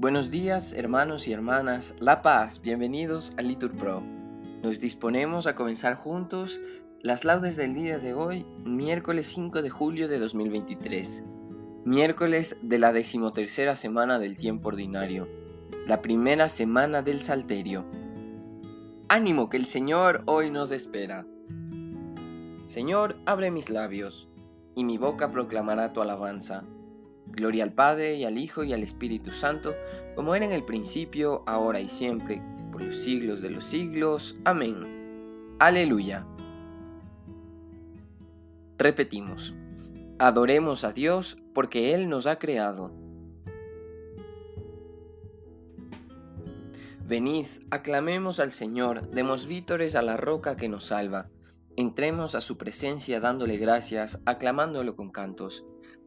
Buenos días, hermanos y hermanas, La Paz, bienvenidos a Litur Pro. Nos disponemos a comenzar juntos las laudes del día de hoy, miércoles 5 de julio de 2023, miércoles de la decimotercera semana del tiempo ordinario, la primera semana del Salterio. Ánimo que el Señor hoy nos espera. Señor, abre mis labios, y mi boca proclamará tu alabanza. Gloria al Padre y al Hijo y al Espíritu Santo, como era en el principio, ahora y siempre, por los siglos de los siglos. Amén. Aleluya. Repetimos. Adoremos a Dios porque Él nos ha creado. Venid, aclamemos al Señor, demos vítores a la roca que nos salva. Entremos a su presencia dándole gracias, aclamándolo con cantos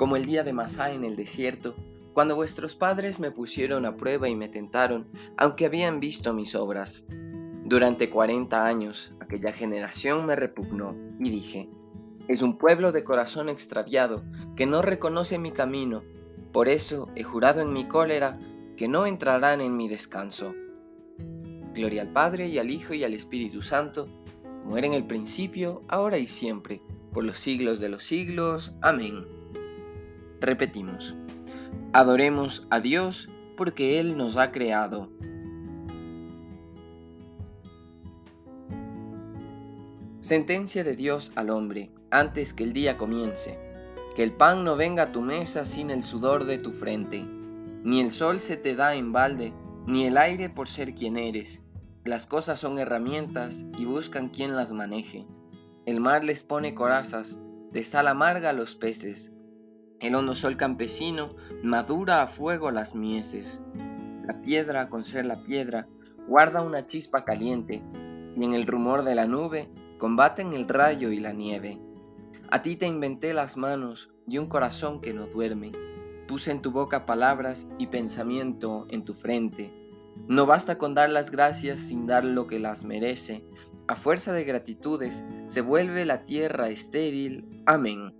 como el día de Masá en el desierto, cuando vuestros padres me pusieron a prueba y me tentaron, aunque habían visto mis obras. Durante cuarenta años aquella generación me repugnó, y dije, es un pueblo de corazón extraviado, que no reconoce mi camino, por eso he jurado en mi cólera que no entrarán en mi descanso. Gloria al Padre y al Hijo y al Espíritu Santo, muere en el principio, ahora y siempre, por los siglos de los siglos. Amén. Repetimos, adoremos a Dios porque Él nos ha creado. Sentencia de Dios al hombre antes que el día comience, que el pan no venga a tu mesa sin el sudor de tu frente, ni el sol se te da en balde, ni el aire por ser quien eres. Las cosas son herramientas y buscan quien las maneje. El mar les pone corazas, de sal amarga a los peces, el hondo sol campesino madura a fuego las mieses. La piedra, con ser la piedra, guarda una chispa caliente, y en el rumor de la nube combaten el rayo y la nieve. A ti te inventé las manos y un corazón que no duerme. Puse en tu boca palabras y pensamiento en tu frente. No basta con dar las gracias sin dar lo que las merece. A fuerza de gratitudes se vuelve la tierra estéril. Amén.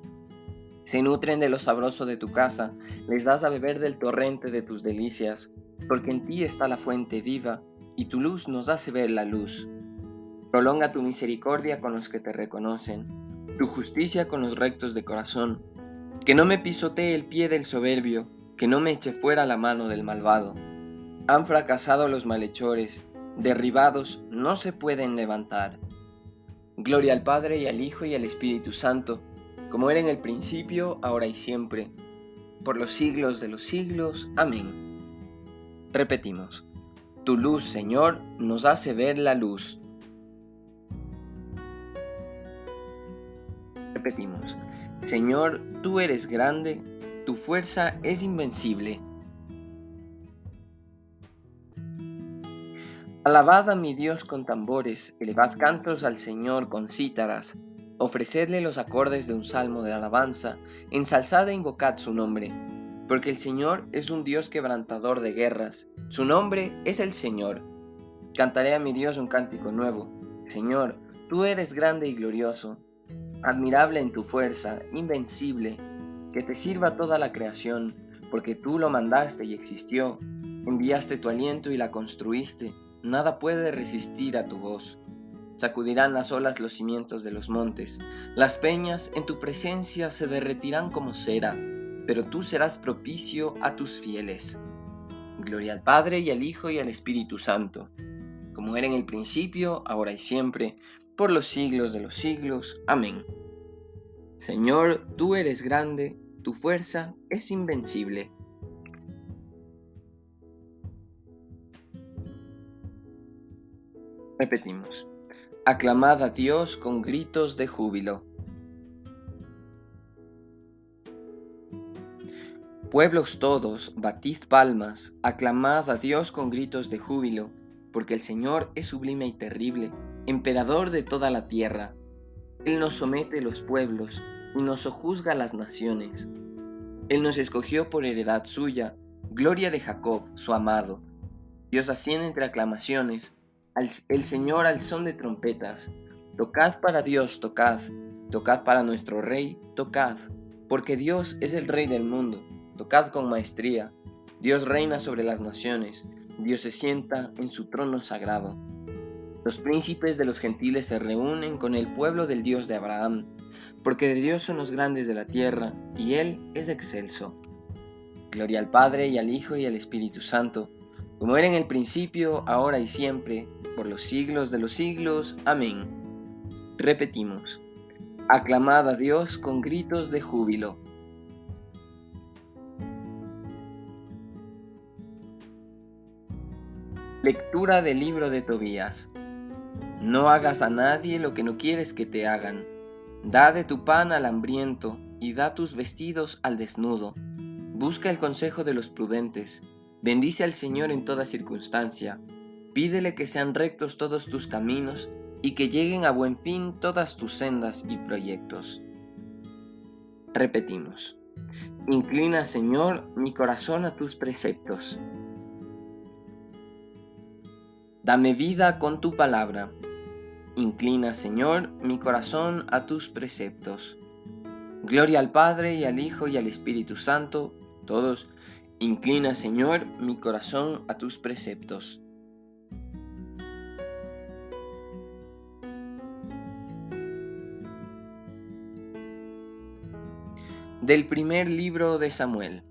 Se nutren de lo sabroso de tu casa, les das a beber del torrente de tus delicias, porque en ti está la fuente viva, y tu luz nos hace ver la luz. Prolonga tu misericordia con los que te reconocen, tu justicia con los rectos de corazón. Que no me pisotee el pie del soberbio, que no me eche fuera la mano del malvado. Han fracasado los malhechores, derribados no se pueden levantar. Gloria al Padre y al Hijo y al Espíritu Santo, como era en el principio, ahora y siempre, por los siglos de los siglos. Amén. Repetimos, tu luz, Señor, nos hace ver la luz. Repetimos, Señor, tú eres grande, tu fuerza es invencible. Alabad a mi Dios con tambores, elevad cantos al Señor con cítaras, ofrecedle los acordes de un salmo de alabanza, ensalzad e invocad su nombre, porque el Señor es un Dios quebrantador de guerras, su nombre es el Señor, Cantaré a mi Dios un cántico nuevo. Señor, tú eres grande y glorioso, admirable en tu fuerza, invencible, que te sirva toda la creación, porque tú lo mandaste y existió, enviaste tu aliento y la construiste, nada puede resistir a tu voz. Sacudirán las olas los cimientos de los montes, las peñas en tu presencia se derretirán como cera, pero tú serás propicio a tus fieles. Gloria al Padre y al Hijo y al Espíritu Santo, como era en el principio, ahora y siempre, por los siglos de los siglos. Amén. Señor, tú eres grande, tu fuerza es invencible. Repetimos. Aclamad a Dios con gritos de júbilo. Pueblos todos, batid palmas, aclamad a Dios con gritos de júbilo, porque el Señor es sublime y terrible, emperador de toda la tierra. Él nos somete los pueblos y nos sojuzga las naciones. Él nos escogió por heredad suya, gloria de Jacob, su amado. Dios asciende entre aclamaciones, el Señor al son de trompetas. Tocad para Dios, tocad, tocad para nuestro Rey, tocad, porque Dios es el Rey del mundo tocad con maestría. Dios reina sobre las naciones, Dios se sienta en su trono sagrado. Los príncipes de los gentiles se reúnen con el pueblo del Dios de Abraham, porque de Dios son los grandes de la tierra, y Él es excelso. Gloria al Padre y al Hijo y al Espíritu Santo, como era en el principio, ahora y siempre, por los siglos de los siglos. Amén. Repetimos, aclamad a Dios con gritos de júbilo. Lectura del libro de Tobías. No hagas a nadie lo que no quieres que te hagan. Da de tu pan al hambriento y da tus vestidos al desnudo. Busca el consejo de los prudentes. Bendice al Señor en toda circunstancia. Pídele que sean rectos todos tus caminos y que lleguen a buen fin todas tus sendas y proyectos. Repetimos. Inclina, Señor, mi corazón a tus preceptos. Dame vida con tu palabra. Inclina, Señor, mi corazón a tus preceptos. Gloria al Padre y al Hijo y al Espíritu Santo, todos. Inclina, Señor, mi corazón a tus preceptos. Del primer libro de Samuel.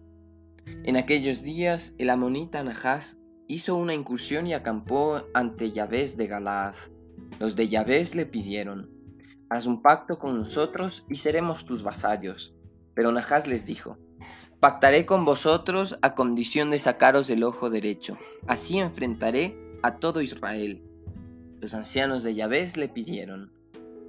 En aquellos días el amonita Nahás hizo una incursión y acampó ante Yahvé de Galaad. Los de Yahvé le pidieron, haz un pacto con nosotros y seremos tus vasallos. Pero Nahás les dijo, pactaré con vosotros a condición de sacaros el ojo derecho, así enfrentaré a todo Israel. Los ancianos de Yahvé le pidieron,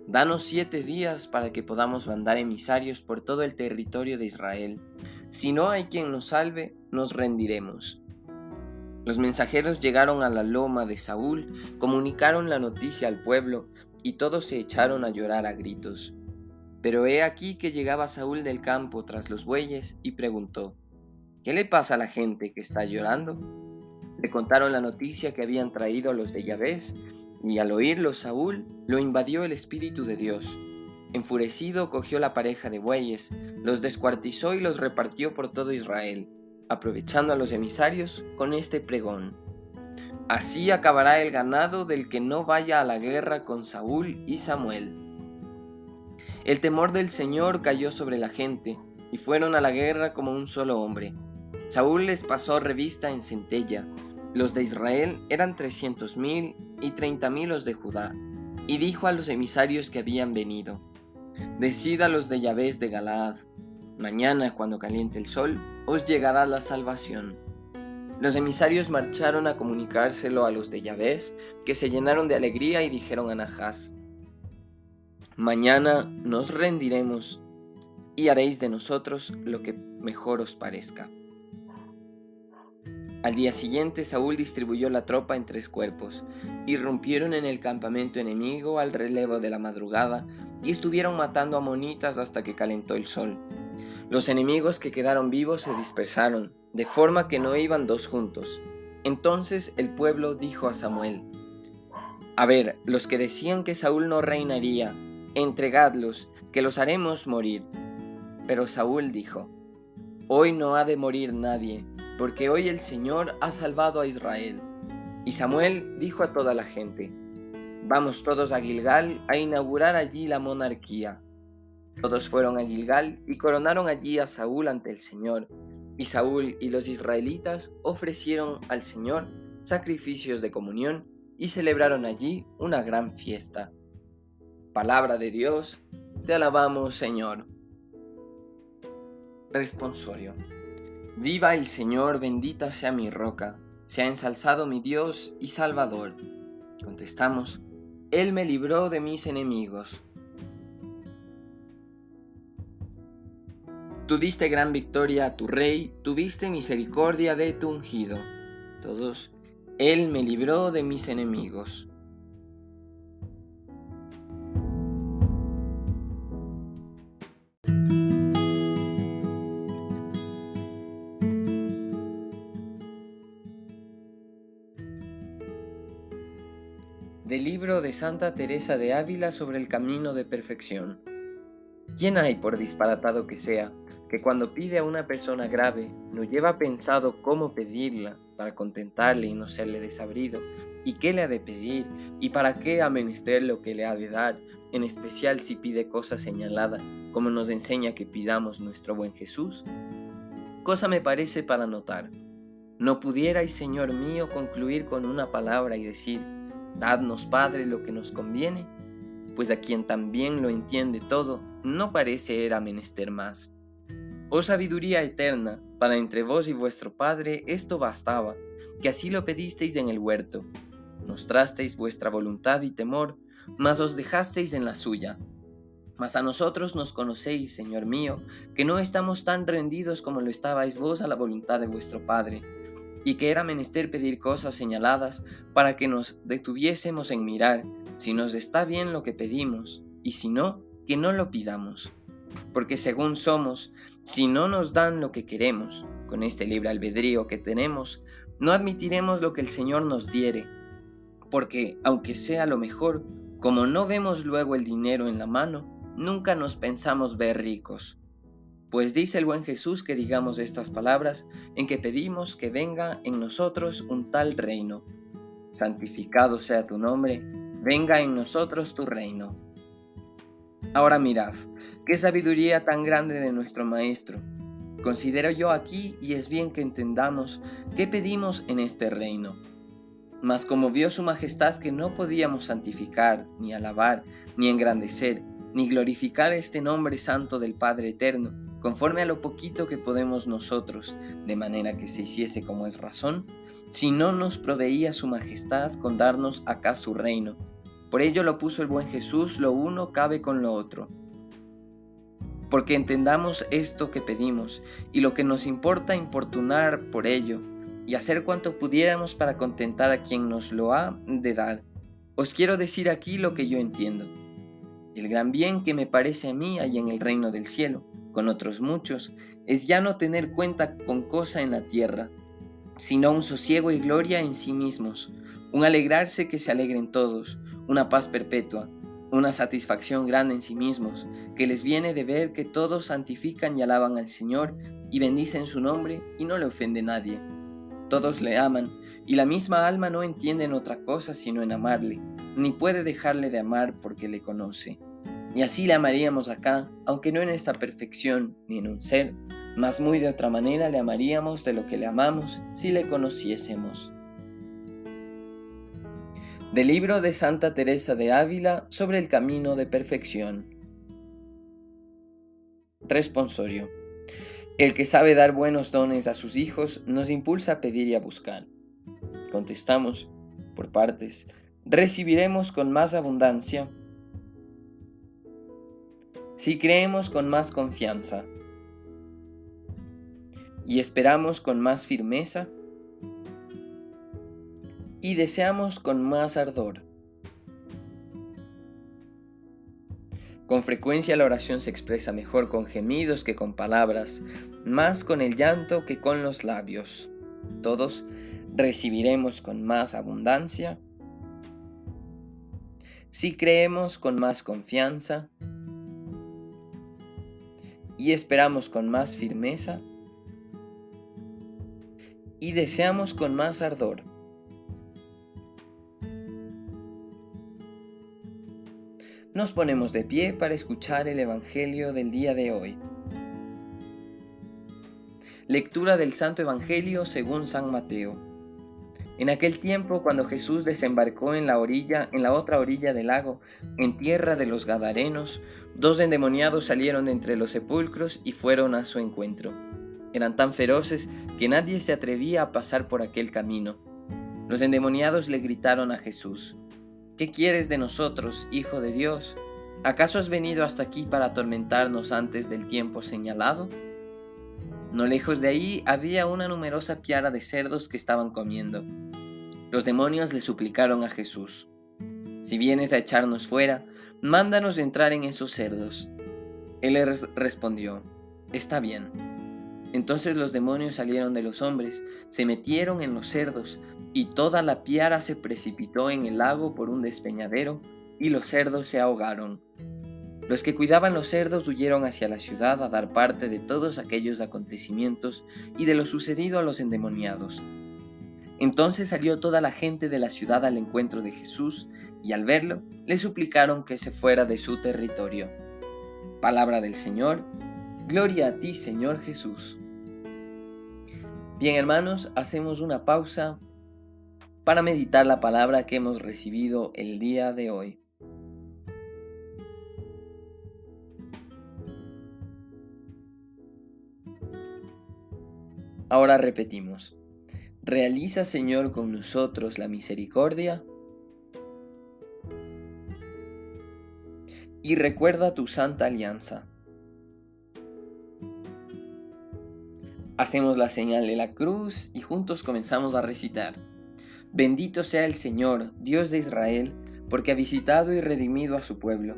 danos siete días para que podamos mandar emisarios por todo el territorio de Israel. Si no hay quien nos salve, nos rendiremos. Los mensajeros llegaron a la loma de Saúl, comunicaron la noticia al pueblo, y todos se echaron a llorar a gritos. Pero he aquí que llegaba Saúl del campo tras los bueyes y preguntó, ¿Qué le pasa a la gente que está llorando? Le contaron la noticia que habían traído los de Yahvés, y al oírlo Saúl lo invadió el Espíritu de Dios. Enfurecido cogió la pareja de bueyes, los descuartizó y los repartió por todo Israel aprovechando a los emisarios con este pregón. Así acabará el ganado del que no vaya a la guerra con Saúl y Samuel. El temor del Señor cayó sobre la gente, y fueron a la guerra como un solo hombre. Saúl les pasó revista en centella. Los de Israel eran trescientos mil y treinta mil los de Judá. Y dijo a los emisarios que habían venido, Decida los de Yahvé de Galaad, Mañana, cuando caliente el sol, os llegará la salvación. Los emisarios marcharon a comunicárselo a los de Yahvés, que se llenaron de alegría y dijeron a Nahás, Mañana nos rendiremos y haréis de nosotros lo que mejor os parezca. Al día siguiente Saúl distribuyó la tropa en tres cuerpos, irrumpieron en el campamento enemigo al relevo de la madrugada y estuvieron matando a monitas hasta que calentó el sol. Los enemigos que quedaron vivos se dispersaron, de forma que no iban dos juntos. Entonces el pueblo dijo a Samuel, A ver, los que decían que Saúl no reinaría, entregadlos, que los haremos morir. Pero Saúl dijo, Hoy no ha de morir nadie, porque hoy el Señor ha salvado a Israel. Y Samuel dijo a toda la gente, Vamos todos a Gilgal a inaugurar allí la monarquía. Todos fueron a Gilgal y coronaron allí a Saúl ante el Señor. Y Saúl y los israelitas ofrecieron al Señor sacrificios de comunión y celebraron allí una gran fiesta. Palabra de Dios, te alabamos Señor. Responsorio. Viva el Señor, bendita sea mi roca, sea ensalzado mi Dios y Salvador. Contestamos, Él me libró de mis enemigos. Tú diste gran victoria a tu rey, tuviste misericordia de tu ungido. Todos, él me libró de mis enemigos. De Santa Teresa de Ávila sobre el camino de perfección. ¿Quién hay, por disparatado que sea, que cuando pide a una persona grave no lleva pensado cómo pedirla para contentarle y no serle desabrido, y qué le ha de pedir, y para qué ha menester lo que le ha de dar, en especial si pide cosa señalada, como nos enseña que pidamos nuestro buen Jesús? Cosa me parece para notar. ¿No pudierais, Señor mío, concluir con una palabra y decir, Dadnos, Padre, lo que nos conviene? Pues a quien también lo entiende todo, no parece era menester más. Oh sabiduría eterna, para entre vos y vuestro Padre esto bastaba, que así lo pedisteis en el huerto. Mostrasteis vuestra voluntad y temor, mas os dejasteis en la suya. Mas a nosotros nos conocéis, Señor mío, que no estamos tan rendidos como lo estabais vos a la voluntad de vuestro Padre, y que era menester pedir cosas señaladas para que nos detuviésemos en mirar si nos está bien lo que pedimos, y si no, que no lo pidamos porque según somos, si no nos dan lo que queremos, con este libre albedrío que tenemos, no admitiremos lo que el Señor nos diere, porque aunque sea lo mejor, como no vemos luego el dinero en la mano, nunca nos pensamos ver ricos. Pues dice el buen Jesús que digamos estas palabras en que pedimos que venga en nosotros un tal reino. Santificado sea tu nombre, venga en nosotros tu reino. Ahora mirad, Qué sabiduría tan grande de nuestro Maestro. Considero yo aquí, y es bien que entendamos, qué pedimos en este reino. Mas como vio su majestad que no podíamos santificar, ni alabar, ni engrandecer, ni glorificar este nombre santo del Padre Eterno, conforme a lo poquito que podemos nosotros, de manera que se hiciese como es razón, si no nos proveía su majestad con darnos acá su reino. Por ello lo puso el buen Jesús, lo uno cabe con lo otro porque entendamos esto que pedimos y lo que nos importa importunar por ello y hacer cuanto pudiéramos para contentar a quien nos lo ha de dar. Os quiero decir aquí lo que yo entiendo. El gran bien que me parece a mí hay en el reino del cielo, con otros muchos, es ya no tener cuenta con cosa en la tierra, sino un sosiego y gloria en sí mismos, un alegrarse que se alegren todos, una paz perpetua, una satisfacción grande en sí mismos, que les viene de ver que todos santifican y alaban al Señor y bendicen su nombre y no le ofende nadie. Todos le aman, y la misma alma no entiende en otra cosa sino en amarle, ni puede dejarle de amar porque le conoce. Y así le amaríamos acá, aunque no en esta perfección ni en un ser, mas muy de otra manera le amaríamos de lo que le amamos si le conociésemos. Del libro de Santa Teresa de Ávila sobre el camino de perfección. Responsorio. El que sabe dar buenos dones a sus hijos nos impulsa a pedir y a buscar. Contestamos, por partes, recibiremos con más abundancia si creemos con más confianza y esperamos con más firmeza y deseamos con más ardor. Con frecuencia la oración se expresa mejor con gemidos que con palabras, más con el llanto que con los labios. Todos recibiremos con más abundancia si creemos con más confianza y esperamos con más firmeza y deseamos con más ardor. Nos ponemos de pie para escuchar el Evangelio del día de hoy. Lectura del Santo Evangelio según San Mateo. En aquel tiempo, cuando Jesús desembarcó en la orilla, en la otra orilla del lago, en tierra de los Gadarenos, dos endemoniados salieron de entre los sepulcros y fueron a su encuentro. Eran tan feroces que nadie se atrevía a pasar por aquel camino. Los endemoniados le gritaron a Jesús, ¿Qué quieres de nosotros, Hijo de Dios? ¿Acaso has venido hasta aquí para atormentarnos antes del tiempo señalado? No lejos de ahí había una numerosa piara de cerdos que estaban comiendo. Los demonios le suplicaron a Jesús, Si vienes a echarnos fuera, mándanos entrar en esos cerdos. Él les respondió, Está bien. Entonces los demonios salieron de los hombres, se metieron en los cerdos, y toda la piara se precipitó en el lago por un despeñadero, y los cerdos se ahogaron. Los que cuidaban los cerdos huyeron hacia la ciudad a dar parte de todos aquellos acontecimientos y de lo sucedido a los endemoniados. Entonces salió toda la gente de la ciudad al encuentro de Jesús y al verlo le suplicaron que se fuera de su territorio. Palabra del Señor, gloria a ti Señor Jesús. Bien hermanos, hacemos una pausa para meditar la palabra que hemos recibido el día de hoy. Ahora repetimos. Realiza, Señor, con nosotros la misericordia y recuerda tu santa alianza. Hacemos la señal de la cruz y juntos comenzamos a recitar. Bendito sea el Señor, Dios de Israel, porque ha visitado y redimido a su pueblo,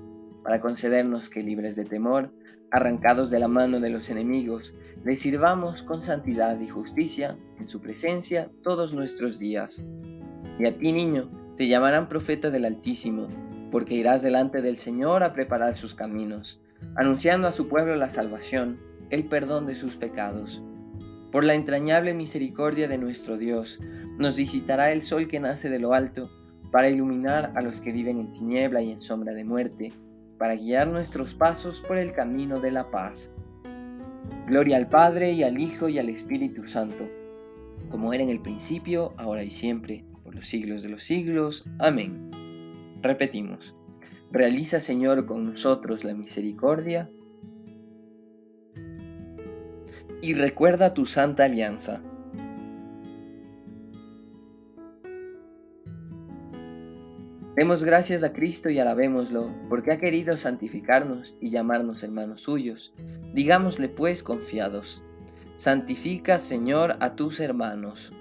para concedernos que libres de temor, arrancados de la mano de los enemigos, le sirvamos con santidad y justicia en su presencia todos nuestros días. Y a ti, niño, te llamarán profeta del Altísimo porque irás delante del Señor a preparar sus caminos, anunciando a su pueblo la salvación, el perdón de sus pecados. Por la entrañable misericordia de nuestro Dios, nos visitará el sol que nace de lo alto, para iluminar a los que viven en tiniebla y en sombra de muerte, para guiar nuestros pasos por el camino de la paz. Gloria al Padre y al Hijo y al Espíritu Santo, como era en el principio, ahora y siempre, por los siglos de los siglos. Amén. Repetimos, realiza Señor con nosotros la misericordia y recuerda tu santa alianza. Demos gracias a Cristo y alabémoslo, porque ha querido santificarnos y llamarnos hermanos suyos. Digámosle pues confiados, santifica Señor a tus hermanos.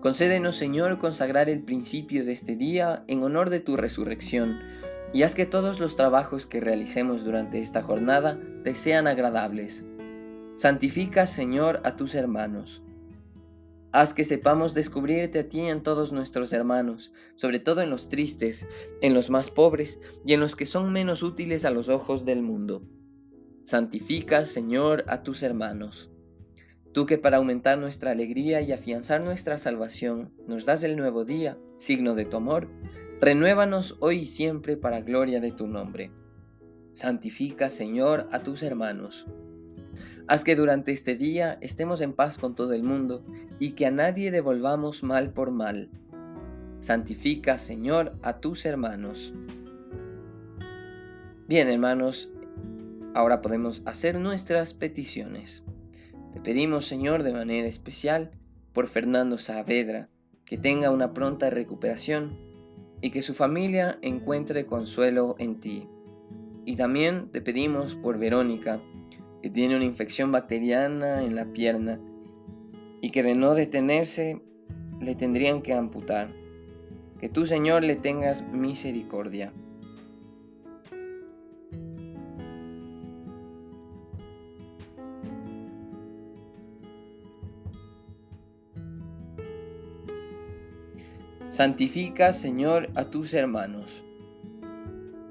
Concédenos, Señor, consagrar el principio de este día en honor de tu resurrección, y haz que todos los trabajos que realicemos durante esta jornada te sean agradables. Santifica, Señor, a tus hermanos. Haz que sepamos descubrirte a ti en todos nuestros hermanos, sobre todo en los tristes, en los más pobres y en los que son menos útiles a los ojos del mundo. Santifica, Señor, a tus hermanos. Tú que para aumentar nuestra alegría y afianzar nuestra salvación nos das el nuevo día, signo de tu amor, renuévanos hoy y siempre para gloria de tu nombre. Santifica, Señor, a tus hermanos. Haz que durante este día estemos en paz con todo el mundo y que a nadie devolvamos mal por mal. Santifica, Señor, a tus hermanos. Bien, hermanos, ahora podemos hacer nuestras peticiones. Te pedimos, Señor, de manera especial por Fernando Saavedra, que tenga una pronta recuperación y que su familia encuentre consuelo en ti. Y también te pedimos por Verónica, que tiene una infección bacteriana en la pierna y que de no detenerse le tendrían que amputar. Que tú, Señor, le tengas misericordia. Santifica, Señor, a tus hermanos.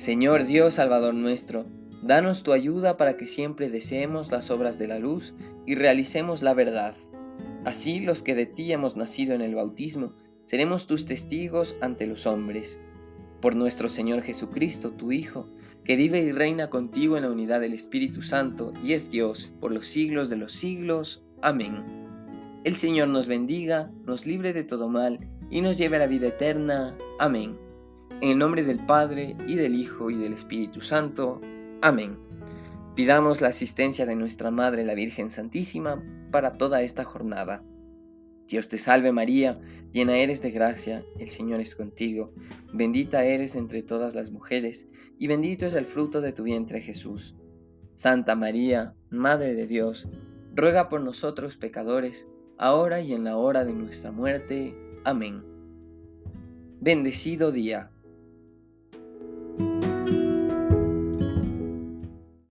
Señor Dios Salvador nuestro, danos tu ayuda para que siempre deseemos las obras de la luz y realicemos la verdad. Así los que de ti hemos nacido en el bautismo, seremos tus testigos ante los hombres. Por nuestro Señor Jesucristo, tu Hijo, que vive y reina contigo en la unidad del Espíritu Santo y es Dios por los siglos de los siglos. Amén. El Señor nos bendiga, nos libre de todo mal y nos lleve a la vida eterna. Amén. En el nombre del Padre, y del Hijo, y del Espíritu Santo. Amén. Pidamos la asistencia de nuestra Madre la Virgen Santísima para toda esta jornada. Dios te salve María, llena eres de gracia, el Señor es contigo, bendita eres entre todas las mujeres, y bendito es el fruto de tu vientre Jesús. Santa María, Madre de Dios, ruega por nosotros pecadores, ahora y en la hora de nuestra muerte. Amén. Bendecido día.